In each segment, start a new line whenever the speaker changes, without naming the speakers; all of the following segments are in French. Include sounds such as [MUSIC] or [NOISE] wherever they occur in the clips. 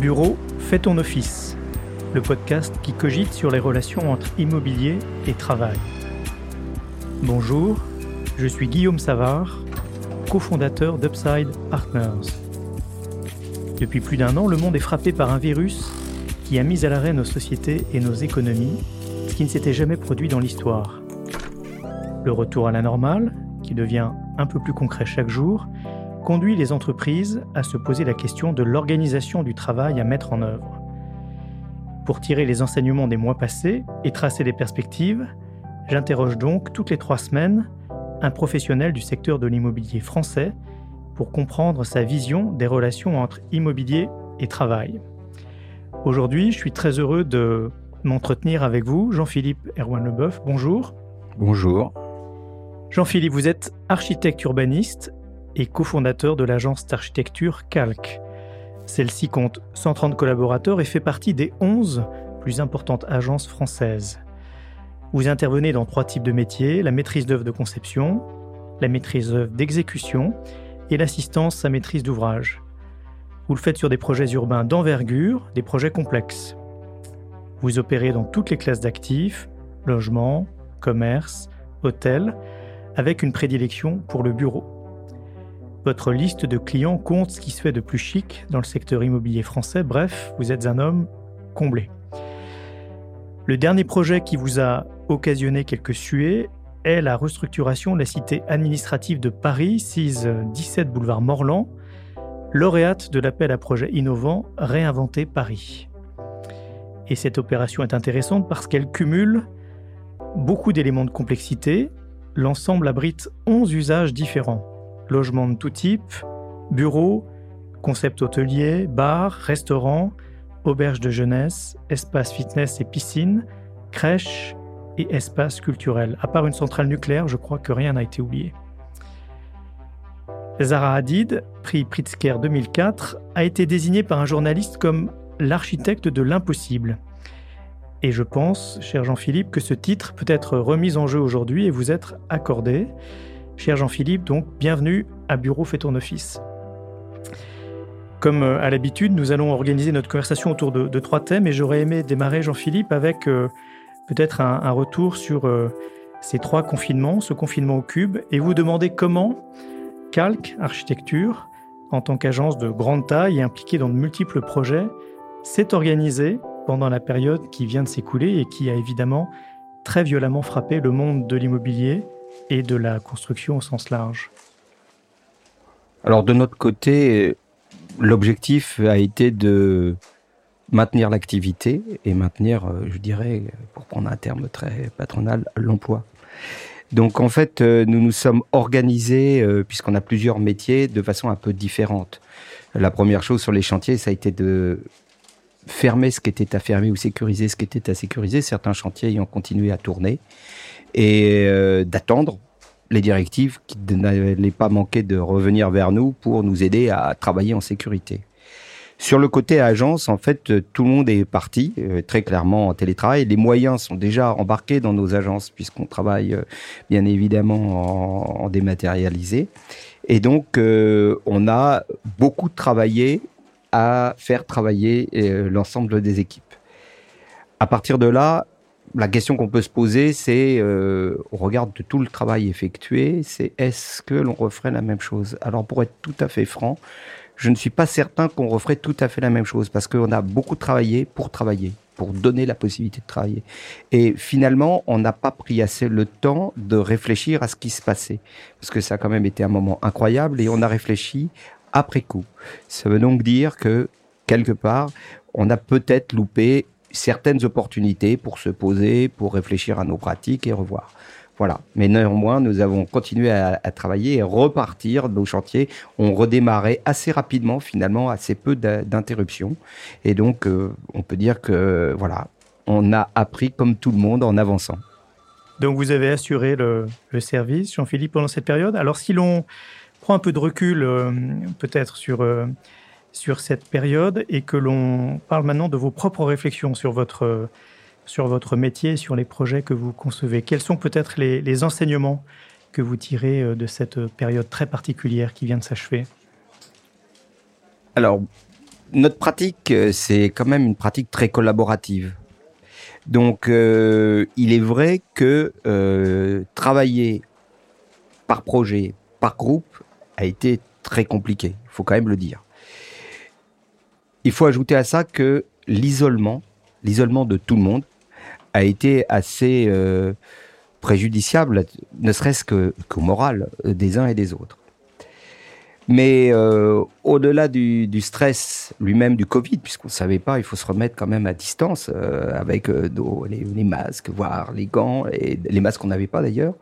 Bureau, fais ton office, le podcast qui cogite sur les relations entre immobilier et travail. Bonjour, je suis Guillaume Savard, cofondateur d'Upside Partners. Depuis plus d'un an, le monde est frappé par un virus qui a mis à l'arrêt nos sociétés et nos économies, ce qui ne s'était jamais produit dans l'histoire. Le retour à la normale, qui devient un peu plus concret chaque jour, conduit les entreprises à se poser la question de l'organisation du travail à mettre en œuvre. Pour tirer les enseignements des mois passés et tracer des perspectives, j'interroge donc toutes les trois semaines un professionnel du secteur de l'immobilier français pour comprendre sa vision des relations entre immobilier et travail. Aujourd'hui, je suis très heureux de m'entretenir avec vous, Jean-Philippe Erwan Leboeuf. Bonjour.
Bonjour.
Jean-Philippe, vous êtes architecte urbaniste et cofondateur de l'agence d'architecture Calc. Celle-ci compte 130 collaborateurs et fait partie des 11 plus importantes agences françaises. Vous intervenez dans trois types de métiers, la maîtrise d'œuvre de conception, la maîtrise d'œuvre d'exécution et l'assistance à maîtrise d'ouvrage. Vous le faites sur des projets urbains d'envergure, des projets complexes. Vous opérez dans toutes les classes d'actifs, logement, commerce, hôtel, avec une prédilection pour le bureau. Votre liste de clients compte ce qui se fait de plus chic dans le secteur immobilier français. Bref, vous êtes un homme comblé. Le dernier projet qui vous a occasionné quelques suées est la restructuration de la cité administrative de Paris, 6 17 boulevard Morland, lauréate de l'appel à projet innovant Réinventer Paris. Et cette opération est intéressante parce qu'elle cumule beaucoup d'éléments de complexité. L'ensemble abrite 11 usages différents logements de tout type, bureaux, concept hôtelier, bar, restaurant, auberge de jeunesse, espace fitness et piscine, crèche et espace culturel. À part une centrale nucléaire, je crois que rien n'a été oublié. Zara Hadid, prix Pritzker 2004, a été désigné par un journaliste comme l'architecte de l'impossible. Et je pense, cher Jean-Philippe, que ce titre peut être remis en jeu aujourd'hui et vous être accordé. Cher Jean-Philippe, donc bienvenue à Bureau Fait ton office. Comme euh, à l'habitude, nous allons organiser notre conversation autour de, trois thèmes et j'aurais aimé démarrer, Jean-Philippe, avec euh, peut-être un, retour sur euh, ces trois confinements, ce confinement au cube, et vous demander comment Calc Architecture, en tant qu'agence de grande taille et impliquée dans de multiples projets, s'est organisée pendant la période qui vient de s'écouler et qui a évidemment très violemment frappé le monde de l'immobilier et de la construction au sens large
Alors de notre côté, l'objectif a été de maintenir l'activité et maintenir, euh, je dirais, pour prendre un terme très patronal, l'emploi. Donc en fait, euh, nous nous sommes organisés, euh, puisqu'on a plusieurs métiers, de façon un peu différente. La première chose sur les chantiers, ça a été de fermer ce qui était à fermer ou sécuriser ce qui était à sécuriser, certains chantiers ayant continué à tourner et euh, d'attendre les directives qui n'allaient pas manquer de revenir vers nous pour nous aider à travailler en sécurité. Sur le côté agence, en fait, tout le monde est parti euh, très clairement en télétravail. Les moyens sont déjà embarqués dans nos agences puisqu'on travaille euh, bien évidemment en, dématérialisé. Et donc, on a beaucoup travaillé à faire travailler l'ensemble des équipes. À partir de là, la question qu'on peut se poser, c'est, euh, au regard de tout le travail effectué, c'est est-ce que l'on referait la même chose? Alors, pour être tout à fait franc, je ne suis pas certain qu'on referait tout à fait la même chose parce qu'on a beaucoup travaillé pour travailler, pour donner la possibilité de travailler. Et finalement, on n'a pas pris assez le temps de réfléchir à ce qui se passait parce que ça a quand même été un moment incroyable et on a réfléchi après coup. Ça veut donc dire que quelque part, on a peut-être loupé certaines opportunités pour se poser, pour réfléchir à nos pratiques et revoir. Voilà. Mais néanmoins, nous avons continué à, travailler et repartir. Nos chantiers ont redémarré assez rapidement, finalement, assez peu d'interruptions. Et donc, euh, on peut dire que, voilà, on a appris comme tout le monde en avançant.
Donc, vous avez assuré le, service, Jean-Philippe, pendant cette période. Alors, si l'on prend un peu de recul, euh, peut-être sur euh, sur cette période et que l'on parle maintenant de vos propres réflexions sur votre, sur votre métier, sur les projets que vous concevez. Quels sont peut-être les, enseignements que vous tirez euh, de cette période très particulière qui vient de s'achever?
Alors, notre pratique, c'est quand même une pratique très collaborative. Donc, il est vrai que travailler par projet, par groupe, a été très compliqué. Il faut quand même le dire. Il faut ajouter à ça que l'isolement, l'isolement de tout le monde, a été assez euh, préjudiciable, ne serait-ce qu'au moral des uns et des autres. Mais euh, au-delà du, stress lui-même du Covid, puisqu'on ne savait pas, il faut se remettre quand même à distance euh, avec les, les, masques, voire les gants, et les masques qu'on n'avait pas d'ailleurs.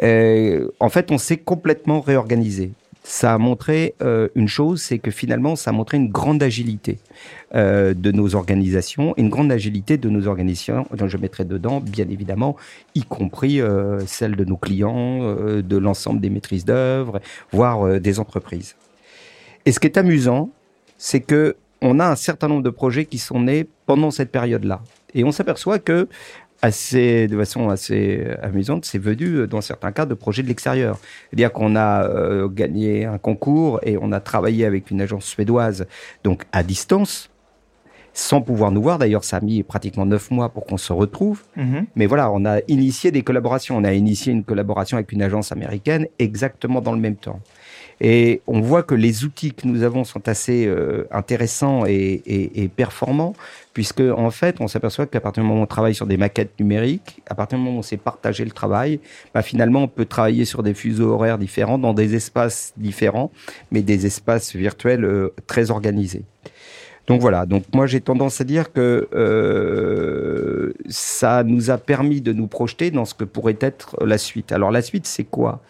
en fait, on s'est complètement réorganisé ça a montré euh, une chose, c'est que finalement, ça a montré une grande agilité euh, de nos organisations, une grande agilité de nos organisations, dont je mettrai dedans, bien évidemment, y compris euh, celle de nos clients, de l'ensemble des maîtrises d'œuvre, voire des entreprises. Et ce qui est amusant, c'est que on a un certain nombre de projets qui sont nés pendant cette période-là. Et on s'aperçoit que assez, de façon assez amusante, c'est venu euh, dans certains cas de projets de l'extérieur. C'est-à-dire qu'on a euh, gagné un concours et on a travaillé avec une agence suédoise, donc à distance, sans pouvoir nous voir. D'ailleurs, ça a mis pratiquement neuf mois pour qu'on se retrouve. Mhm. Mais voilà, on a initié des collaborations. On a initié une collaboration avec une agence américaine exactement dans le même temps. Et on voit que les outils que nous avons sont assez euh, intéressants et, performants, puisque en fait, on s'aperçoit qu'à partir du moment où on travaille sur des maquettes numériques, à partir du moment où on sait partager le travail, bah, finalement, on peut travailler sur des fuseaux horaires différents, dans des espaces différents, mais des espaces virtuels euh, très organisés. Donc voilà, donc moi j'ai tendance à dire que euh, ça nous a permis de nous projeter dans ce que pourrait être la suite. Alors la suite, c'est quoi?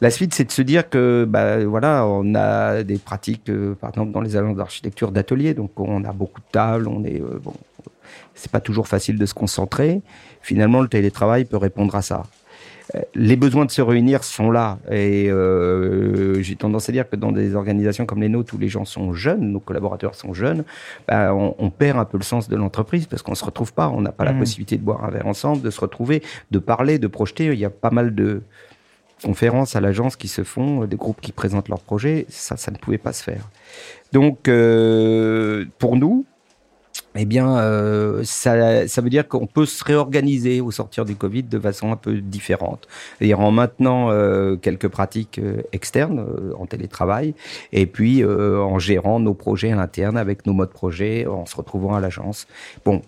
La suite, c'est de se dire que, bah, voilà, on a des pratiques, euh, par exemple, dans les agences d'architecture d'atelier, donc on a beaucoup de tables, on est, euh, bon, c'est pas toujours facile de se concentrer. Finalement, le télétravail peut répondre à ça. Euh, les besoins de se réunir sont là et euh, j'ai tendance à dire que dans des organisations comme les nôtres où les gens sont jeunes, nos collaborateurs sont jeunes, bah, on, on, perd un peu le sens de l'entreprise parce qu'on se retrouve pas, on n'a pas la mmh. possibilité de boire un verre ensemble, de se retrouver, de parler, de projeter. Il y a pas mal de conférences à l'agence qui se font, des groupes qui présentent leurs projets, ça, ça ne pouvait pas se faire. Donc, euh, pour nous, eh bien, euh, ça, ça, veut dire qu'on peut se réorganiser au sortir du Covid de façon un peu différente. C'est-à-dire en maintenant euh, quelques pratiques euh, externes euh, en télétravail et puis euh, en gérant nos projets à l'interne avec nos modes projet, en se retrouvant à l'agence. Bon,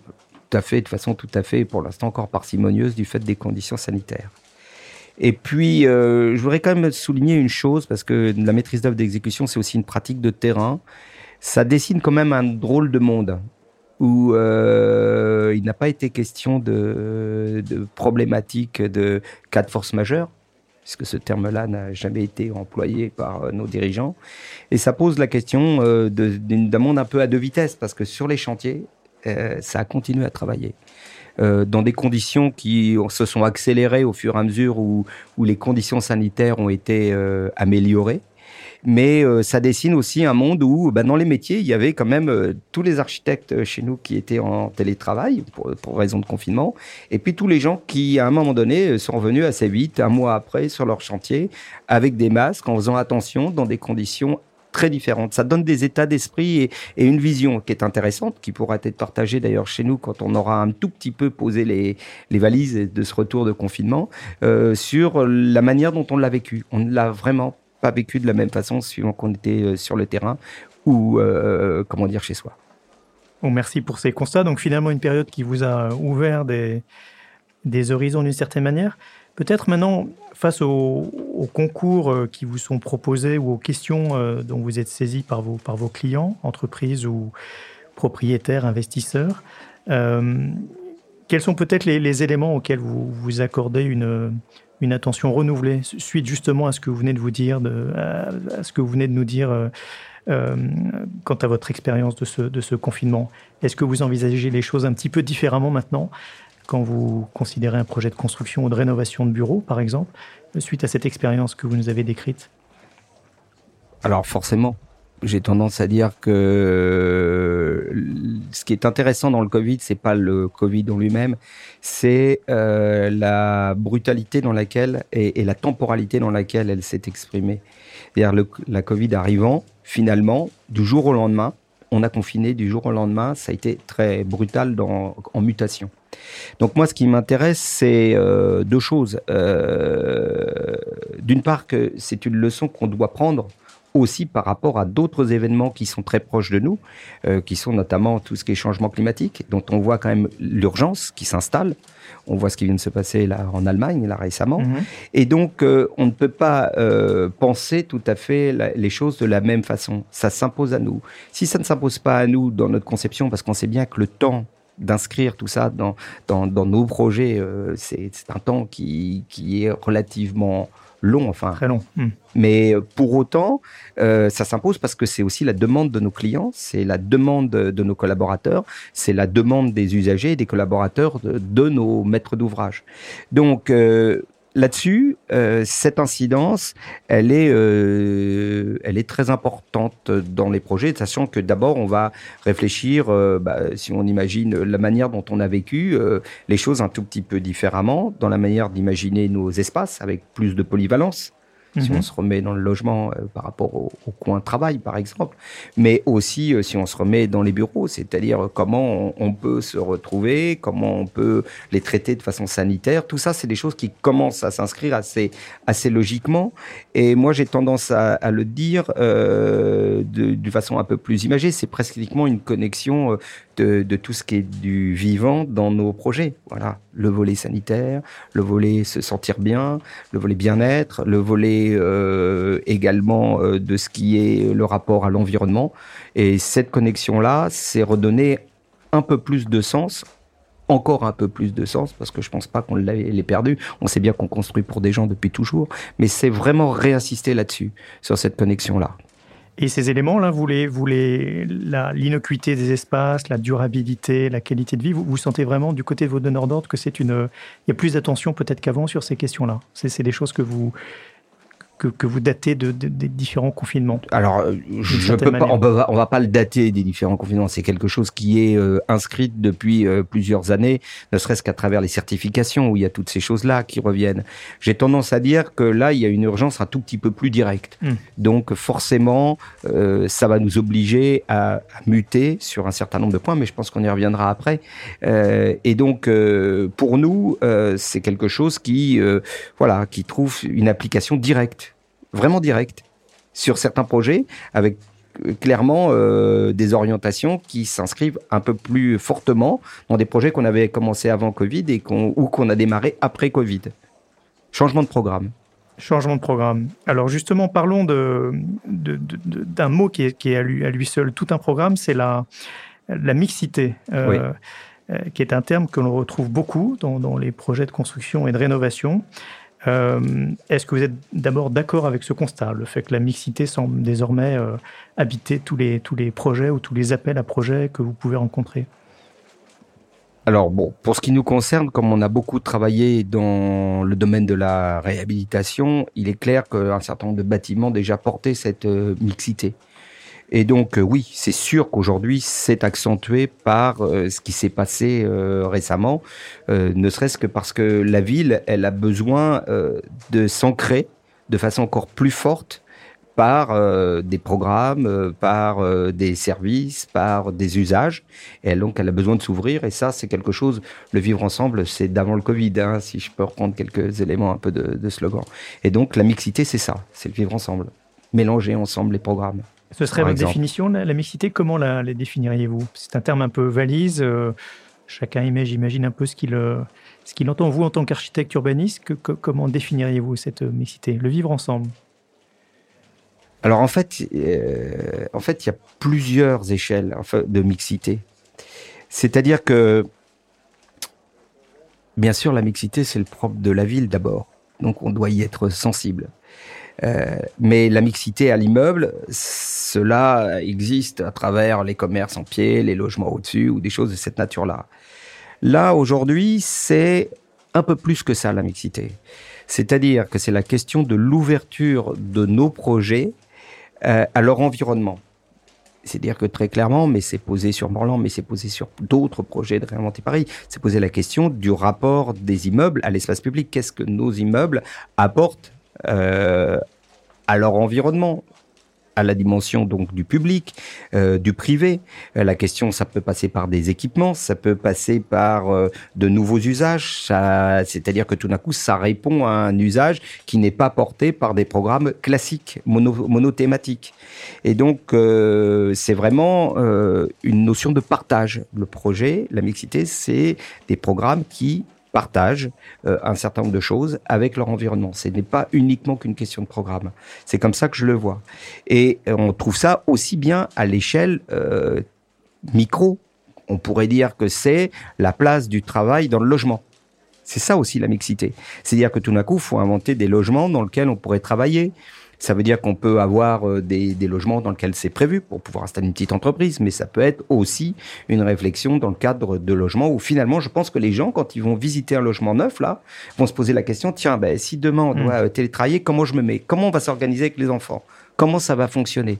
tout à fait, de façon tout à fait, pour l'instant encore parcimonieuse du fait des conditions sanitaires. Et puis, euh, je voudrais quand même souligner une chose, parce que la maîtrise d'œuvre d'exécution, c'est aussi une pratique de terrain. Ça dessine quand même un drôle de monde où euh, il n'a pas été question de, de problématiques de cas de force majeure, puisque ce terme-là n'a jamais été employé par euh, nos dirigeants. Et ça pose la question d'un monde un peu à deux vitesses, parce que sur les chantiers, ça a continué à travailler. Euh, dans des conditions qui se sont accélérées au fur et à mesure où, les conditions sanitaires ont été euh, améliorées. Mais euh, ça dessine aussi un monde où, bah, dans les métiers, il y avait quand même tous les architectes chez nous qui étaient en télétravail pour, pour raison de confinement, et puis tous les gens qui, à un moment donné, sont revenus assez vite, un mois après, sur leur chantier, avec des masques, en faisant attention, dans des conditions très différentes. Ça donne des états d'esprit et, une vision qui est intéressante, qui pourra être partagée d'ailleurs chez nous quand on aura un tout petit peu posé les, les valises de ce retour de confinement, euh, sur la manière dont on l'a vécu. On ne l'a vraiment pas vécu de la même façon suivant qu'on était euh, sur le terrain ou, euh, comment dire, chez soi.
Bon, merci pour ces constats. Donc finalement, une période qui vous a ouvert des, des horizons d'une certaine manière. Peut-être maintenant, face aux, aux, concours euh, qui vous sont proposés ou aux questions euh, dont vous êtes saisis par vos, clients, entreprises ou propriétaires, investisseurs, euh, quels sont peut-être les, éléments auxquels vous, vous accordez une, attention renouvelée, suite justement à ce que vous venez de vous dire, à, ce que vous venez de nous dire quant à votre expérience de ce, de ce confinement? Est-ce que vous envisagez les choses un petit peu différemment maintenant? Quand vous considérez un projet de construction ou de rénovation de bureau, par exemple, suite à cette expérience que vous nous avez décrite
Alors forcément, j'ai tendance à dire que ce qui est intéressant dans le Covid, c'est pas le Covid en lui-même, c'est euh, la brutalité dans laquelle et, et, la temporalité dans laquelle elle s'est exprimée. C'est-à-dire la Covid arrivant, finalement, du jour au lendemain, on a confiné du jour au lendemain. Ça a été très brutal dans, en mutation. Donc moi, ce qui m'intéresse, c'est euh, deux choses. Euh, d'une part, que c'est une leçon qu'on doit prendre aussi par rapport à d'autres événements qui sont très proches de nous, euh, qui sont notamment tout ce qui est changement climatique, dont on voit quand même l'urgence qui s'installe. On voit ce qui vient de se passer là en Allemagne là récemment, mhm. et donc on ne peut pas penser tout à fait les choses de la même façon. Ça s'impose à nous. Si ça ne s'impose pas à nous dans notre conception, parce qu'on sait bien que le temps d'inscrire tout ça dans, dans, nos projets, euh, c'est un temps qui, qui est relativement long, enfin.
Très long. Hmm.
Mais euh, pour autant, euh, ça s'impose parce que c'est aussi la demande de nos clients, c'est la demande de nos collaborateurs, c'est la demande des usagers et des collaborateurs de, de nos maîtres d'ouvrage. Donc, là-dessus, euh, cette incidence, elle est, euh, elle est très importante dans les projets, sachant que d'abord, on va réfléchir, euh, bah, si on imagine la manière dont on a vécu les choses un tout petit peu différemment, dans la manière d'imaginer nos espaces avec plus de polyvalence si on mhm. se remet dans le logement euh, par rapport au, coin de travail, par exemple, mais aussi euh, si on se remet dans les bureaux, c'est-à-dire comment on, peut se retrouver, comment on peut les traiter de façon sanitaire. Tout ça, c'est des choses qui commencent à s'inscrire assez, assez logiquement. Et moi, j'ai tendance à, à, le dire euh, de, de, façon un peu plus imagée. C'est presque uniquement une connexion euh, de, tout ce qui est du vivant dans nos projets. Voilà, le volet sanitaire, le volet se sentir bien, le volet bien-être, le volet euh, également euh, de ce qui est le rapport à l'environnement. Et cette connexion-là, c'est redonner un peu plus de sens encore un peu plus de sens parce que je pense pas qu'on l'ait perdu. On sait bien qu'on construit pour des gens depuis toujours, mais c'est vraiment réinsister là-dessus, sur cette connexion-là.
Et ces éléments-là, vous les, vous les, l'innocuité des espaces, la durabilité, la qualité de vie, vous, vous sentez vraiment du côté de vos donneurs d'ordre que c'est une, il y a plus d'attention peut-être qu'avant sur ces questions-là. C'est des choses que vous, que, vous datez de, des différents confinements
Alors, euh, je peux pas, on, va, va pas le dater des différents confinements. C'est quelque chose qui est euh, inscrit depuis euh, plusieurs années, ne serait-ce qu'à travers les certifications où il y a toutes ces choses-là qui reviennent. J'ai tendance à dire que là, il y a une urgence un tout petit peu plus directe. Hmm. Donc, forcément, ça va nous obliger à, à, muter sur un certain nombre de points, mais je pense qu'on y reviendra après. et donc, pour nous, c'est quelque chose qui, voilà, qui trouve une application directe vraiment direct sur certains projets avec euh, clairement euh, des orientations qui s'inscrivent un peu plus fortement dans des projets qu'on avait commencé avant Covid et qu'on, ou qu'on a démarré après Covid. Changement de programme.
Changement de programme. Alors justement, parlons de, d'un mot qui est, qui est à, lui, à, lui, seul tout un programme, c'est la, la mixité, euh, qui est un terme que l'on retrouve beaucoup dans, dans, les projets de construction et de rénovation. Euh, est-ce que vous êtes d'abord d'accord avec ce constat, le fait que la mixité semble désormais euh, habiter tous les, projets ou tous les appels à projets que vous pouvez rencontrer?
Alors bon, pour ce qui nous concerne, comme on a beaucoup travaillé dans le domaine de la réhabilitation, il est clair qu'un certain nombre de bâtiments déjà portaient cette euh, mixité. Et donc euh, oui, c'est sûr qu'aujourd'hui c'est accentué par euh, ce qui s'est passé euh, récemment, ne serait-ce que parce que la ville, elle a besoin de s'ancrer de façon encore plus forte par des programmes, par des services, par des usages. Et donc, elle a besoin de s'ouvrir. Et ça, c'est quelque chose, le vivre ensemble, c'est d'avant le Covid, hein, si je peux reprendre quelques éléments un peu de, de slogan. Et donc, la mixité, c'est ça, c'est le vivre ensemble. Mélanger ensemble les programmes.
Ce serait votre définition, la, la, mixité, comment la, définiriez-vous? C'est un terme un peu valise, euh, chacun imagine, j'imagine un peu ce qu'il euh, ce qu'il entend. Vous, en tant qu'architecte urbaniste, que, comment définiriez-vous cette euh, mixité? Le vivre ensemble
alors en fait, en fait, il y a plusieurs échelles de mixité. C'est-à-dire que, bien sûr, la mixité, c'est le propre de la ville d'abord. Donc on doit y être sensible. Euh, mais la mixité à l'immeuble, cela existe à travers les commerces en pied, les logements au-dessus ou des choses de cette nature-là. Là, aujourd'hui, c'est un peu plus que ça, la mixité. C'est-à-dire que c'est la question de l'ouverture de nos projets euh, à leur environnement. C'est-à-dire que très clairement, mais c'est posé sur Morland, mais c'est posé sur d'autres projets de réinventer Paris, c'est posé la question du rapport des immeubles à l'espace public. Qu'est-ce que nos immeubles apportent euh, à leur environnement, à la dimension donc du public, euh, du privé. Euh, la question, ça peut passer par des équipements, ça peut passer par euh, de nouveaux usages. C'est-à-dire que tout d'un coup, ça répond à un usage qui n'est pas porté par des programmes classiques, mono, monothématiques. Et donc, c'est vraiment une notion de partage. Le projet, la mixité, c'est des programmes qui partagent euh, un certain nombre de choses avec leur environnement. Ce n'est pas uniquement qu'une question de programme. C'est comme ça que je le vois. Et on trouve ça aussi bien à l'échelle euh, micro. On pourrait dire que c'est la place du travail dans le logement. C'est ça aussi la mixité. C'est-à-dire que tout d'un coup, il faut inventer des logements dans lesquels on pourrait travailler, ça veut dire qu'on peut avoir euh, des, des, logements dans lesquels c'est prévu pour pouvoir installer une petite entreprise, mais ça peut être aussi une réflexion dans le cadre de logements où finalement, je pense que les gens, quand ils vont visiter un logement neuf, là, vont se poser la question, tiens, ben, si demain on doit mmh. télétravailler, comment je me mets? Comment on va s'organiser avec les enfants? Comment ça va fonctionner?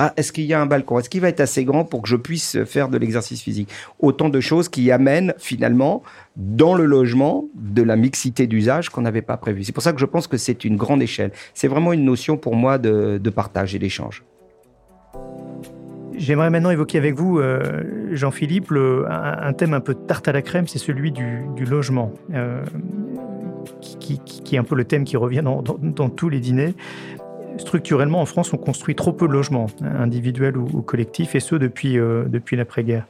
Ah, est-ce qu'il y a un balcon? Est-ce qu'il va être assez grand pour que je puisse faire de l'exercice physique? Autant de choses qui amènent finalement dans le logement de la mixité d'usage qu'on n'avait pas prévu. C'est pour ça que je pense que c'est une grande échelle. C'est vraiment une notion pour moi de, partage et d'échange.
J'aimerais maintenant évoquer avec vous, euh, Jean-Philippe, un, thème un peu tarte à la crème, c'est celui du, logement, euh, qui, est un peu le thème qui revient dans tous les dîners structurellement, en France, on construit trop peu de logements, individuels ou, collectifs, et ce depuis, euh, depuis l'après-guerre.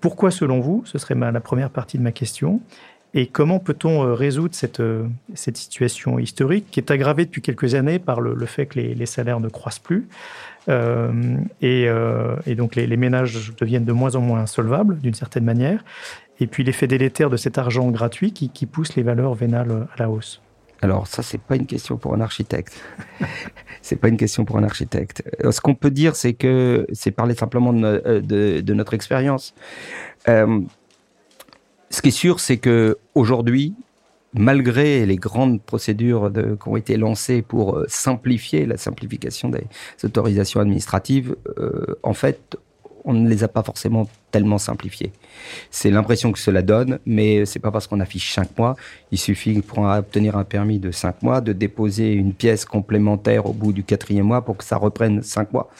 Pourquoi, selon vous? Ce serait la première partie de ma question. Et comment peut-on euh, résoudre cette, euh, cette situation historique qui est aggravée depuis quelques années par le, fait que les, salaires ne croissent plus et, donc les, ménages deviennent de moins en moins solvables d'une certaine manière et puis l'effet délétère de cet argent gratuit qui pousse les valeurs vénales à la hausse?
Alors ça, c'est pas une question pour un architecte. [LAUGHS] c'est pas une question pour un architecte. Euh, ce qu'on peut dire, c'est que c'est parler simplement de, euh, notre expérience. Euh, ce qui est sûr, c'est que aujourd'hui, malgré les grandes procédures qui ont été lancées pour simplifier la simplification des autorisations administratives, en fait, on ne les a pas forcément tellement simplifiés. C'est l'impression que cela donne, mais c'est pas parce qu'on affiche cinq mois. Il suffit pour obtenir un permis de cinq mois de déposer une pièce complémentaire au bout du quatrième mois pour que ça reprenne cinq mois.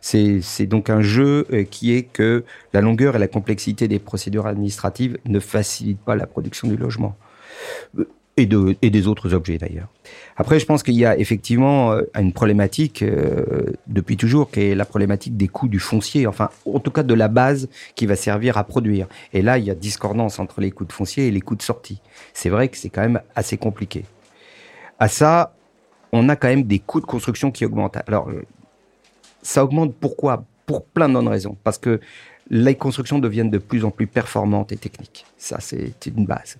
C'est donc un jeu euh, qui est que la longueur et la complexité des procédures administratives ne facilitent pas la production du logement et, de, et des autres objets d'ailleurs. Après, je pense qu'il y a effectivement euh, une problématique euh, depuis toujours, qui est la problématique des coûts du foncier, enfin, en tout cas de la base qui va servir à produire. Et là, il y a discordance entre les coûts de foncier et les coûts de sortie. C'est vrai que c'est quand même assez compliqué. À ça, on a quand même des coûts de construction qui augmentent. Alors, ça augmente pourquoi? Pour plein de raisons. Parce que les constructions deviennent de plus en plus performantes et techniques. Ça, c'est une base.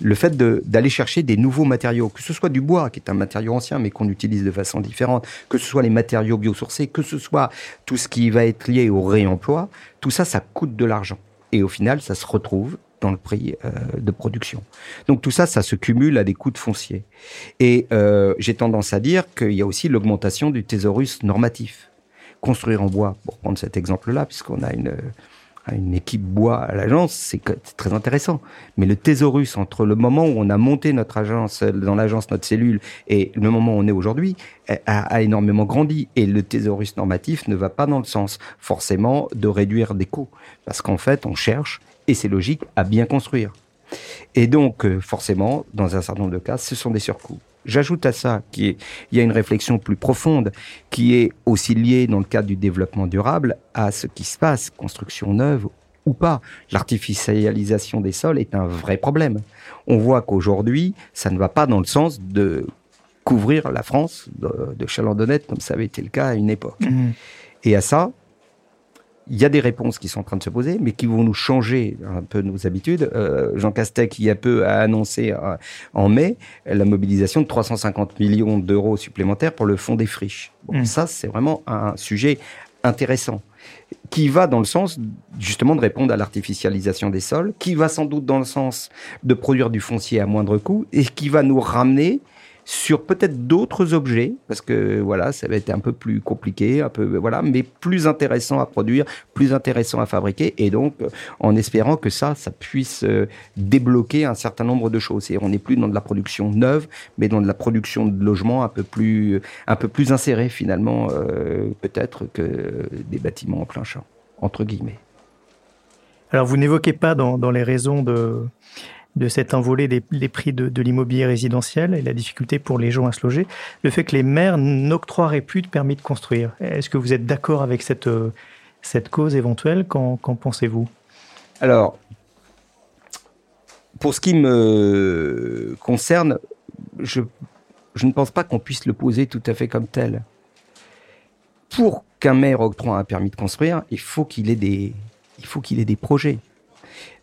Le fait d'aller chercher des nouveaux matériaux, que ce soit du bois, qui est un matériau ancien, mais qu'on utilise de façon différente, que ce soit les matériaux biosourcés, que ce soit tout ce qui va être lié au réemploi, tout ça, ça coûte de l'argent. Et au final, ça se retrouve dans le prix euh, de production. Donc tout ça, ça se cumule à des coûts de foncier. Et euh, j'ai tendance à dire qu'il y a aussi l'augmentation du thésaurus normatif construire en bois, pour prendre cet exemple-là, puisqu'on a une, une équipe bois à l'agence, c'est très intéressant. Mais le thésaurus entre le moment où on a monté notre agence, dans l'agence, notre cellule, et le moment où on est aujourd'hui, a, énormément grandi. Et le thésaurus normatif ne va pas dans le sens, forcément, de réduire des coûts. Parce qu'en fait, on cherche, et c'est logique, à bien construire. Et donc, euh, forcément, dans un certain nombre de cas, ce sont des surcoûts. J'ajoute à ça qu'il y a une réflexion plus profonde qui est aussi liée dans le cadre du développement durable à ce qui se passe, construction neuve ou pas. L'artificialisation des sols est un vrai problème. On voit qu'aujourd'hui, ça ne va pas dans le sens de couvrir la France de, de chalandonnettes comme ça avait été le cas à une époque. Mmh. Et à ça, il y a des réponses qui sont en train de se poser, mais qui vont nous changer un peu nos habitudes. Euh, Jean Castex, il y a peu, a annoncé euh, en mai la mobilisation de 350 millions d'euros supplémentaires pour le fonds des friches. Bon, mmh. Ça, c'est vraiment un sujet intéressant qui va dans le sens justement de répondre à l'artificialisation des sols, qui va sans doute dans le sens de produire du foncier à moindre coût et qui va nous ramener sur peut-être d'autres objets, parce que voilà, ça va être un peu plus compliqué, un peu voilà, mais plus intéressant à produire, plus intéressant à fabriquer, et donc en espérant que ça, ça puisse euh, débloquer un certain nombre de choses. Et on n'est plus dans de la production neuve, mais dans de la production de logements un peu plus, un peu plus finalement, euh, peut-être que des bâtiments en plein champ, entre guillemets.
Alors vous n'évoquez pas dans les raisons de de cet envolé des, prix de, l'immobilier résidentiel et la difficulté pour les gens à se loger, le fait que les maires n'octroieraient plus de permis de construire. Est-ce que vous êtes d'accord avec cette, euh, cette cause éventuelle? Qu'en pensez-vous?
Alors, pour ce qui me concerne, je, je ne pense pas qu'on puisse le poser tout à fait comme tel. Pour qu'un maire octroie un permis de construire, il faut qu'il ait il faut qu'il ait des projets.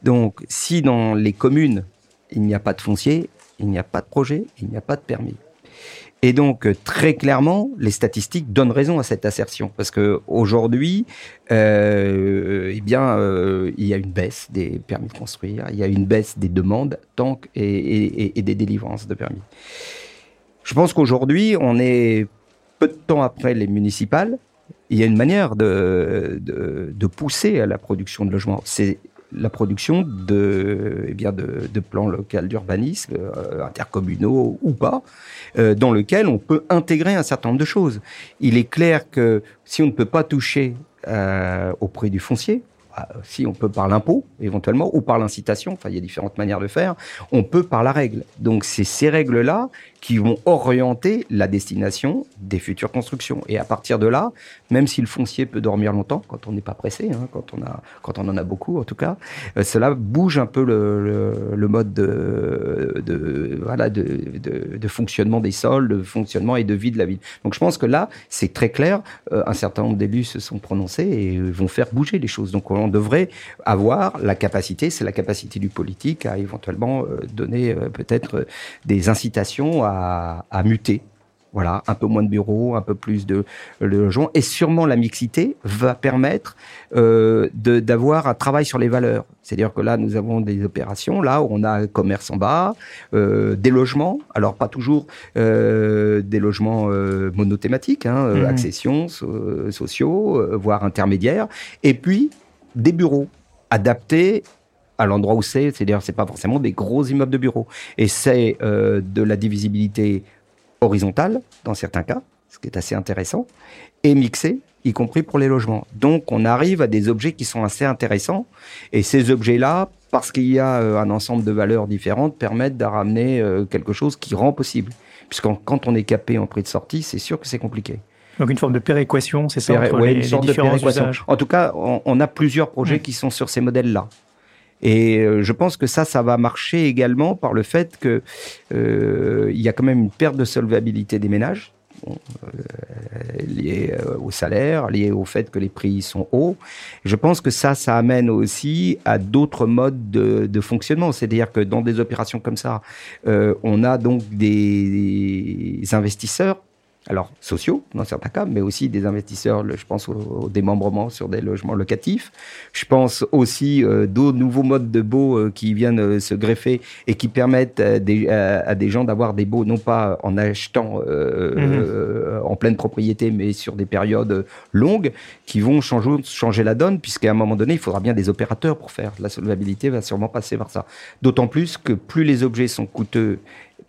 Donc, si dans les communes, il n'y a pas de foncier, il n'y a pas de projet, il n'y a pas de permis. Et donc très clairement, les statistiques donnent raison à cette assertion parce que aujourd'hui, euh, eh bien, euh, il y a une baisse des permis de construire, il y a une baisse des demandes, et, des délivrances de permis. Je pense qu'aujourd'hui, on est peu de temps après les municipales. Il y a une manière de, de, pousser à la production de logements. La production de, eh de, plans locaux d'urbanisme, euh, intercommunaux ou pas, euh, dans lequel on peut intégrer un certain nombre de choses. Il est clair que si on ne peut pas toucher euh, au prix du foncier, bah, si on peut par l'impôt éventuellement ou par l'incitation, enfin il y a différentes manières de faire, on peut par la règle. Donc c'est ces règles-là qui vont orienter la destination des futures constructions. Et à partir de là, même si le foncier peut dormir longtemps, quand on n'est pas pressé, hein, quand, on a, quand on en a beaucoup en tout cas, euh, cela bouge un peu le, le, mode de, de voilà, de, de, de, fonctionnement des sols, de fonctionnement et de vie de la ville. Donc je pense que là, c'est très clair. Euh, un certain nombre d'élus se sont prononcés et vont faire bouger les choses. Donc on devrait avoir la capacité, c'est la capacité du politique à éventuellement euh, donner peut-être des incitations à à, muter. Voilà, un peu moins de bureaux, un peu plus de, logements. Et sûrement la mixité va permettre euh, d'avoir un travail sur les valeurs. C'est-à-dire que là, nous avons des opérations, là, où on a un commerce en bas, euh, des logements, alors pas toujours euh, des logements monothématiques, hein, mmh. accessions, sociaux, voire intermédiaires, et puis des bureaux adaptés à l'endroit où c'est, c'est-à-dire c'est pas forcément des gros immeubles de bureaux. Et c'est euh, de la divisibilité horizontale dans certains cas, ce qui est assez intéressant, et mixée, y compris pour les logements. Donc on arrive à des objets qui sont assez intéressants, et ces objets-là, parce qu'il y a euh, un ensemble de valeurs différentes, permettent de ramener euh, quelque chose qui rend possible. Puisque quand on est capé en prix de sortie, c'est sûr que c'est compliqué.
Donc une forme de péréquation, c'est ça entre les, une sorte de péréquation.
En tout cas, on, a plusieurs projets qui sont sur ces modèles-là. Et euh, je pense que ça, ça va marcher également par le fait que euh, il y a quand même une perte de solvabilité des ménages. Euh, lié euh, au salaire, lié au fait que les prix sont hauts. Je pense que ça, ça amène aussi à d'autres modes de, de fonctionnement. C'est-à-dire que dans des opérations comme ça, euh, on a donc des investisseurs alors sociaux dans certains cas, mais aussi des investisseurs, je pense au, démembrement sur des logements locatifs. Je pense aussi euh, d'autres nouveaux modes de baux euh, qui viennent euh, se greffer et qui permettent à des, gens d'avoir des baux non pas en achetant mhm. en pleine propriété, mais sur des périodes longues, qui vont changer, changer la donne, puisqu'à un moment donné, il faudra bien des opérateurs pour faire. La solvabilité va sûrement passer par ça. D'autant plus que plus les objets sont coûteux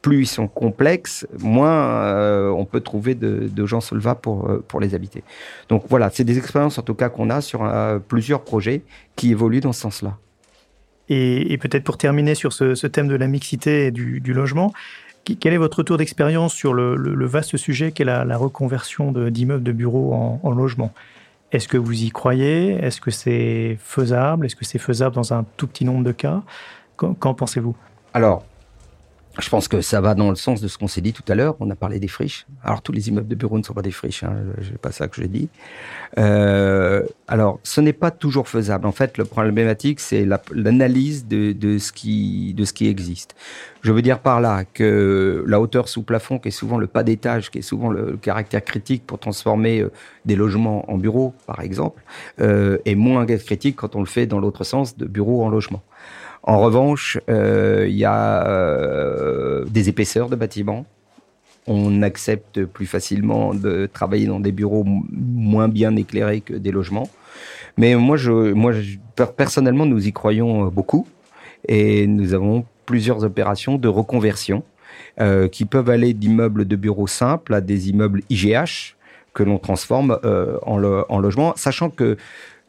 plus ils sont complexes, moins euh, on peut trouver de, gens solvables pour, euh, pour les habiter. Donc voilà, c'est des expériences en tout cas qu'on a sur euh, plusieurs projets qui évoluent dans ce sens-là.
Et, peut-être pour terminer sur ce, thème de la mixité et du, logement, quel est votre retour d'expérience sur le, vaste sujet qu'est la, la reconversion d'immeubles de, bureaux en, en logement? Est-ce que vous y croyez? Est-ce que c'est faisable? Est-ce que c'est faisable dans un tout petit nombre de cas? Qu'en pensez-vous?
Alors, je pense que ça va dans le sens de ce qu'on s'est dit tout à l'heure. On a parlé des friches. Alors tous les immeubles de bureaux ne sont pas des friches. Hein. C'est pas ça que j'ai dit. Euh, alors ce n'est pas toujours faisable. En fait, le problématique c'est l'analyse de, de, ce qui de ce qui existe. Je veux dire par là que la hauteur sous plafond, qui est souvent le pas d'étage, qui est souvent le, caractère critique pour transformer euh, des logements en bureaux, par exemple, euh, est moins critique quand on le fait dans l'autre sens, de bureaux en logement. En revanche, euh, il y a euh, des épaisseurs de bâtiments on accepte plus facilement de travailler dans des bureaux moins bien éclairés que des logements. Mais moi, je, moi, personnellement, nous y croyons euh, beaucoup et nous avons plusieurs opérations de reconversion euh, qui peuvent aller d'immeubles de bureaux simples à des immeubles IGH que l'on transforme euh, en, en logement, sachant que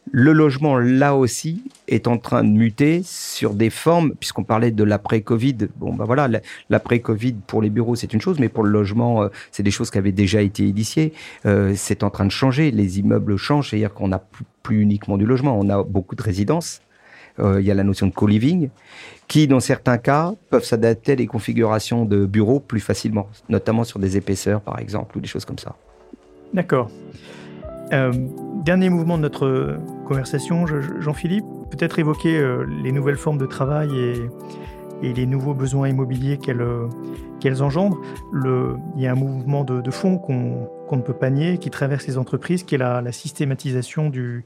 le logement, là aussi, est en train de muter sur des formes, puisqu'on parlait de l'après-Covid. Bon, ben voilà, l'après-Covid pour les bureaux, c'est une chose, mais pour le logement, euh, c'est des choses qui avaient déjà été initiées. Euh, c'est en train de changer. Les immeubles changent, c'est-à-dire qu'on n'a plus, uniquement du logement, on a beaucoup de résidences. Euh, il y a la notion de co-living, qui, dans certains cas, peuvent s'adapter à des configurations de bureaux plus facilement, notamment sur des épaisseurs, par exemple, ou des choses comme ça.
D'accord. Euh, dernier mouvement de notre conversation, Jean-Philippe, peut-être évoquer euh, les nouvelles formes de travail et, les nouveaux besoins immobiliers qu'elles euh, engendrent. il y a un mouvement de, fond qu'on ne peut pas nier, qui traverse les entreprises, qui est la, systématisation du,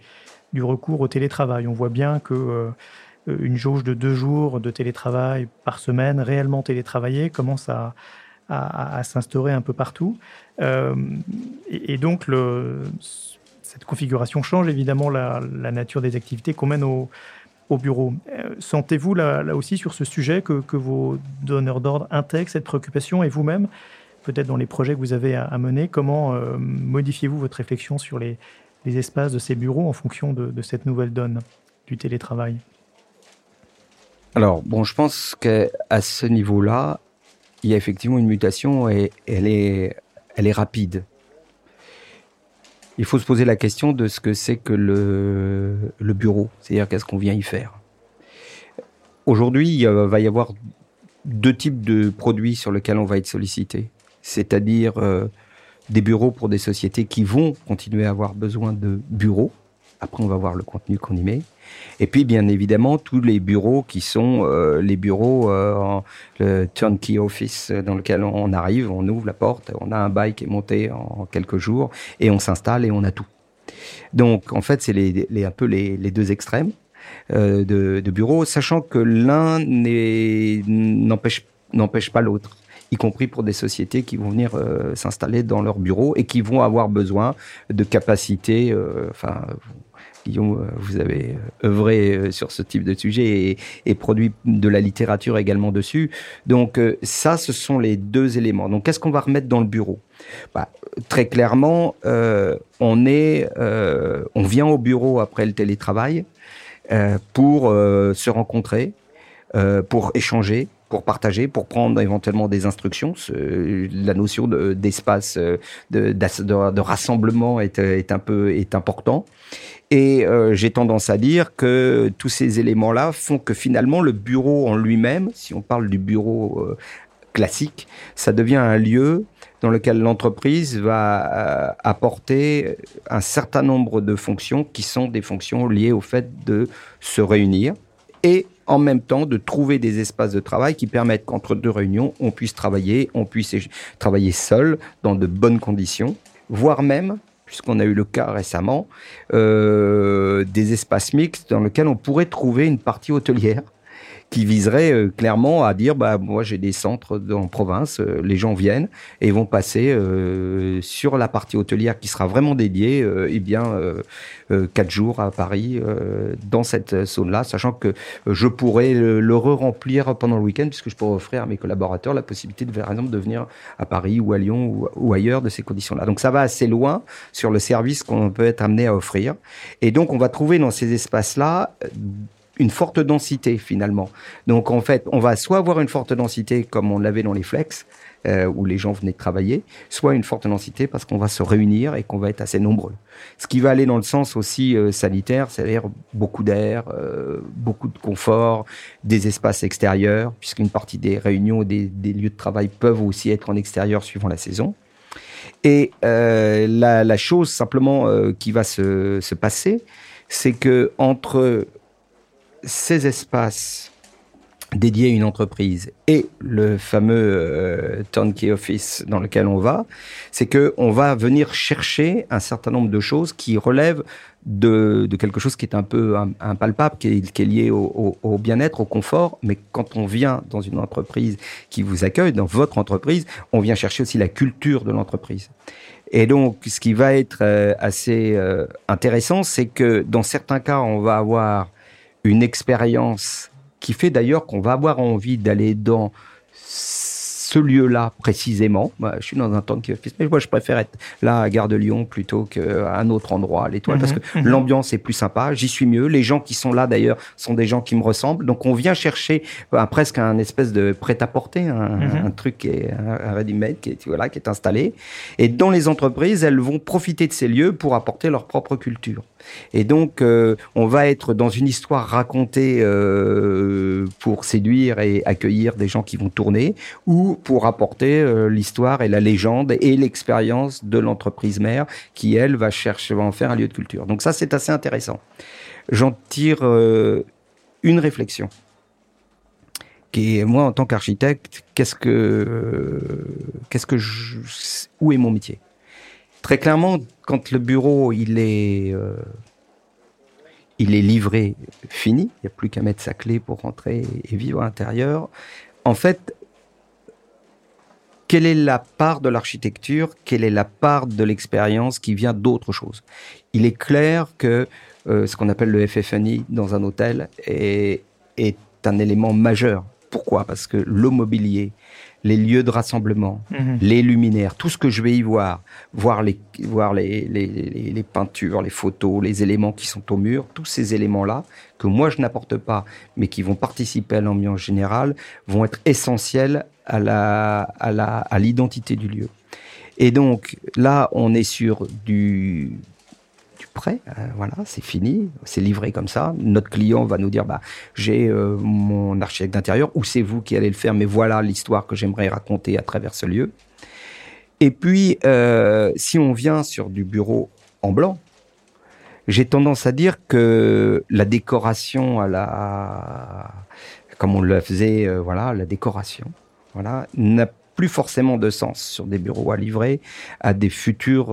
recours au télétravail. On voit bien que une jauge de deux jours de télétravail par semaine, réellement télétravaillé, commence à, s'instaurer un peu partout. et, donc, cette configuration change évidemment la, nature des activités qu'on mène au, bureau. Euh, sentez-vous là, aussi sur ce sujet que, vos donneurs d'ordre intègrent cette préoccupation et vous-même, peut-être dans les projets que vous avez à, mener, comment euh, modifiez-vous votre réflexion sur les, espaces de ces bureaux en fonction de, cette nouvelle donne du télétravail?
Alors, bon, je pense qu'à ce niveau-là, il y a effectivement une mutation et elle est, rapide il faut se poser la question de ce que c'est que le, le bureau, c'est-à-dire qu'est-ce qu'on vient y faire. Aujourd'hui, il va y avoir deux types de produits sur lesquels on va être sollicité, c'est-à-dire euh, des bureaux pour des sociétés qui vont continuer à avoir besoin de bureaux. Après, on va voir le contenu qu'on y met. Et puis, bien évidemment, tous les bureaux qui sont euh, les bureaux, euh, le turnkey office dans lequel on arrive, on ouvre la porte, on a un bail qui est monté en quelques jours et on s'installe et on a tout. Donc, en fait, c'est les, un peu les, deux extrêmes euh, de, bureaux, sachant que l'un n'empêche n'empêche pas l'autre y compris pour des sociétés qui vont venir s'installer dans leurs bureaux et qui vont avoir besoin de capacités, enfin, Guillaume, euh, vous avez euh, œuvré euh, sur ce type de sujet et, produit de la littérature également dessus. Donc ça, ce sont les deux éléments. Donc qu'est-ce qu'on va remettre dans le bureau? Bah, Très clairement, on est, on vient au bureau après le télétravail pour se rencontrer, pour échanger, pour partager, pour prendre éventuellement des instructions. La notion d'espace de, rassemblement est, est, un peu est important. Et euh, j'ai tendance à dire que tous ces éléments-là font que finalement le bureau en lui-même, si on parle du bureau euh, classique, ça devient un lieu dans lequel l'entreprise va euh, apporter un certain nombre de fonctions qui sont des fonctions liées au fait de se réunir et en même temps de trouver des espaces de travail qui permettent qu'entre deux réunions, on puisse travailler, on puisse travailler seul dans de bonnes conditions, voire même puisqu'on a eu le cas récemment, euh, des espaces mixtes dans lesquels on pourrait trouver une partie hôtelière qui viserait euh, clairement à dire bah moi j'ai des centres en province, euh, les gens viennent et vont passer euh, sur la partie hôtelière qui sera vraiment dédiée eh bien quatre jours à Paris dans cette zone-là, sachant que je pourrais le, re-remplir pendant le week-end puisque je pourrais offrir à mes collaborateurs la possibilité de par exemple de venir à Paris ou à Lyon ou ailleurs de ces conditions-là. Donc ça va assez loin sur le service qu'on peut être amené à offrir et donc on va trouver dans ces espaces-là une forte densité finalement. Donc en fait, on va soit avoir une forte densité comme on l'avait dans les flex, euh, où les gens venaient travailler, soit une forte densité parce qu'on va se réunir et qu'on va être assez nombreux. Ce qui va aller dans le sens aussi euh, sanitaire, c'est-à-dire beaucoup d'air, euh, beaucoup de confort, des espaces extérieurs, puisqu'une partie des réunions des, des, lieux de travail peuvent aussi être en extérieur suivant la saison. Et la, la, chose simplement qui va se, se passer, c'est que entre ces espaces dédié à une entreprise et le fameux euh, turnkey office dans lequel on va, c'est que on va venir chercher un certain nombre de choses qui relèvent de, de quelque chose qui est un peu impalpable, qui est, qui est lié au, au, bien-être, au confort. Mais quand on vient dans une entreprise qui vous accueille, dans votre entreprise, on vient chercher aussi la culture de l'entreprise. Et donc, ce qui va être euh, assez euh, intéressant, c'est que dans certains cas, on va avoir une expérience qui fait d'ailleurs qu'on va avoir envie d'aller dans ce lieu-là précisément. Je suis dans un temps qui mais moi je préfère être là à Gare de Lyon plutôt qu'à un autre endroit, à l'Étoile, parce mhm, que mhm. l'ambiance est plus sympa. J'y suis mieux. Les gens qui sont là d'ailleurs sont des gens qui me ressemblent. Donc on vient chercher euh, presque un espèce de prêt-à-porter, un, mhm. truc qui est un, ready-made qui est voilà qui est installé. Et dans les entreprises, elles vont profiter de ces lieux pour apporter leur propre culture. Et donc, euh, on va être dans une histoire racontée euh, pour séduire et accueillir des gens qui vont tourner, ou pour apporter euh, l'histoire et la légende et l'expérience de l'entreprise mère qui, elle, va chercher, va en faire un lieu de culture. Donc ça, c'est assez intéressant. J'en tire une réflexion. Qui est, moi, en tant qu'architecte, qu'est-ce que, qu'est-ce que où est mon métier? Très clairement, quand le bureau il est, euh, il est livré, fini, il n'y a plus qu'à mettre sa clé pour rentrer et vivre à l'intérieur. En fait, quelle est la part de l'architecture, quelle est la part de l'expérience qui vient d'autre chose? Il est clair que euh, ce qu'on appelle le FFNI dans un hôtel est, est un élément majeur. Pourquoi? Parce que le mobilier, les lieux de rassemblement, mhm. les luminaires, tout ce que je vais y voir, voir les, voir les, les, les, peintures, les photos, les éléments qui sont au mur, tous ces éléments-là que moi je n'apporte pas, mais qui vont participer à l'ambiance générale, vont être essentiels à la, à la, à l'identité du lieu. Et donc là, on est sur du, prêt, euh, voilà, c'est fini, c'est livré comme ça. Notre client va nous dire, bah, j'ai euh, mon architecte d'intérieur, ou c'est vous qui allez le faire, mais voilà l'histoire que j'aimerais raconter à travers ce lieu. Et puis, euh, si on vient sur du bureau en blanc, j'ai tendance à dire que la décoration à la, comme on le faisait, voilà, la décoration, voilà, n'a plus forcément de sens sur des bureaux à livrer à des futures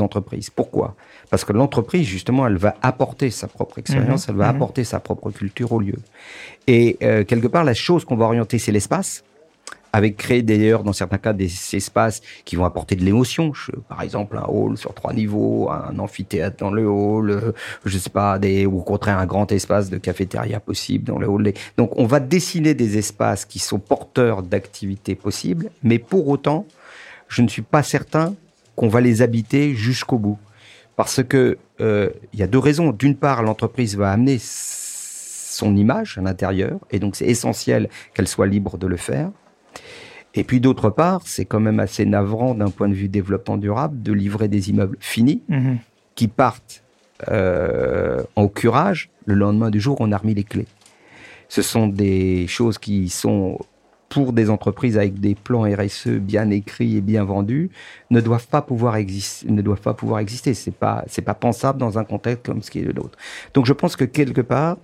entreprises. Pourquoi? Parce que l'entreprise, justement, elle va apporter sa propre expérience, mhm. elle va mhm. apporter sa propre culture au lieu. Et euh, quelque part, la chose qu'on va orienter, c'est l'espace avec créer d'ailleurs dans certains cas des espaces qui vont apporter de l'émotion. Par exemple, un hall sur trois niveaux, un amphithéâtre dans le hall, euh, je sais pas, des, ou au contraire un grand espace de cafétéria possible dans le hall. Donc on va dessiner des espaces qui sont porteurs d'activités possibles, mais pour autant, je ne suis pas certain qu'on va les habiter jusqu'au bout. Parce que euh, il y a deux raisons. D'une part, l'entreprise va amener son image à l'intérieur, et donc c'est essentiel qu'elle soit libre de le faire. Et puis d'autre part, c'est quand même assez navrant d'un point de vue développement durable de livrer des immeubles finis mhm. qui partent euh, en curage. Le lendemain du jour, on a remis les clés. Ce sont des choses qui sont pour des entreprises avec des plans RSE bien écrits et bien vendus ne doivent pas pouvoir exister ne doivent pas pouvoir exister c'est pas c'est pas pensable dans un contexte comme ce qui est le nôtre donc je pense que quelque part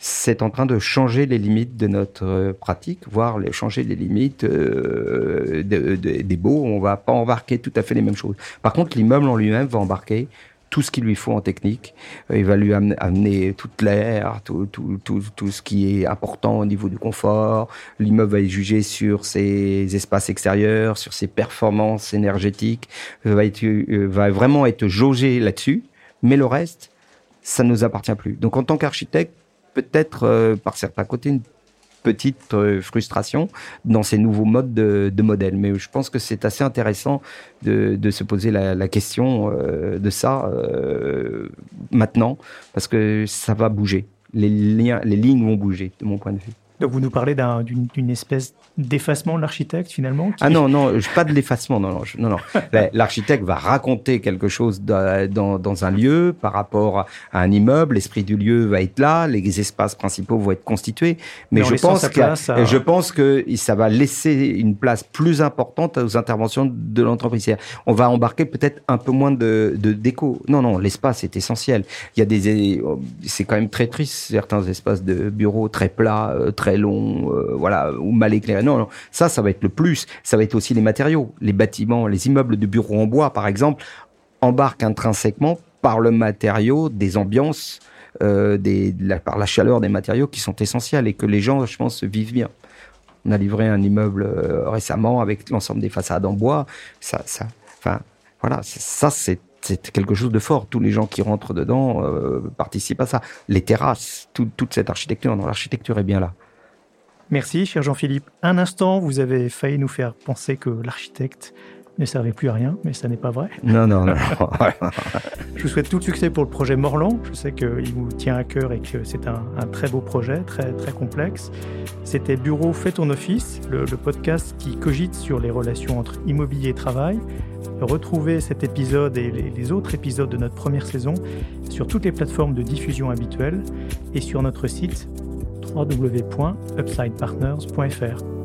c'est en train de changer les limites de notre euh, pratique, voire les, changer les limites euh, des baux. On va pas embarquer tout à fait les mêmes choses. Par contre, l'immeuble en lui-même va embarquer tout ce qu'il lui faut en technique. Euh, il va lui amener, toute l'air, tout, tout, tout, tout, ce qui est important au niveau du confort. L'immeuble va être jugé sur ses espaces extérieurs, sur ses performances énergétiques, euh, va, être, euh, va vraiment être jaugé là-dessus. Mais le reste, ça ne nous appartient plus. Donc en tant qu'architecte, peut-être par certains côtés petite euh, frustration dans ces nouveaux modes de, de modèles. Mais je pense que c'est assez intéressant de, se poser la, la question euh, de ça euh, maintenant, parce que ça va bouger. Les, liens, les lignes vont bouger, de mon point de vue.
Donc vous nous parlez d'une espèce d'effacement de l'architecte finalement
Ah non, non, pas de l'effacement, non, non. non, non. [LAUGHS] L'architecte va raconter quelque chose dans, dans, un lieu par rapport à un immeuble, l'esprit du lieu va être là, les espaces principaux vont être constitués, mais, je, pense que, je pense que ça va laisser une place plus importante aux interventions de l'entreprise. On va embarquer peut-être un peu moins de, de déco. Non, non, l'espace est essentiel. Il y a des, c'est quand même très triste certains espaces de bureaux très plats, euh, très très long, euh, voilà, ou mal éclairé. Non, ça, ça va être le plus. Ça va être aussi les matériaux, les bâtiments, les immeubles de bureaux en bois, par exemple, embarquent intrinsèquement par le matériau des ambiances, euh, des, par la chaleur des matériaux qui sont essentiels et que les gens, je pense, vivent bien. On a livré un immeuble euh, récemment avec l'ensemble des façades en bois. Ça, ça, enfin, voilà, ça, c'est quelque chose de fort. Tous les gens qui rentrent dedans euh, participent à ça. Les terrasses, toute cette architecture, l'architecture est bien là.
Merci, cher Jean-Philippe. Un instant, vous avez failli nous faire penser que l'architecte ne servait plus à rien, mais ça n'est pas vrai.
Non, non, non. [LAUGHS]
je vous souhaite tout le succès pour le projet Morland. Je sais qu'il vous tient à cœur et que c'est un, très beau projet, très, très complexe. C'était Bureau Fait ton office, le, podcast qui cogite sur les relations entre immobilier et travail. Retrouvez cet épisode et les, les autres épisodes de notre première saison sur toutes les plateformes de diffusion habituelles et sur notre site www.upsidepartners.fr.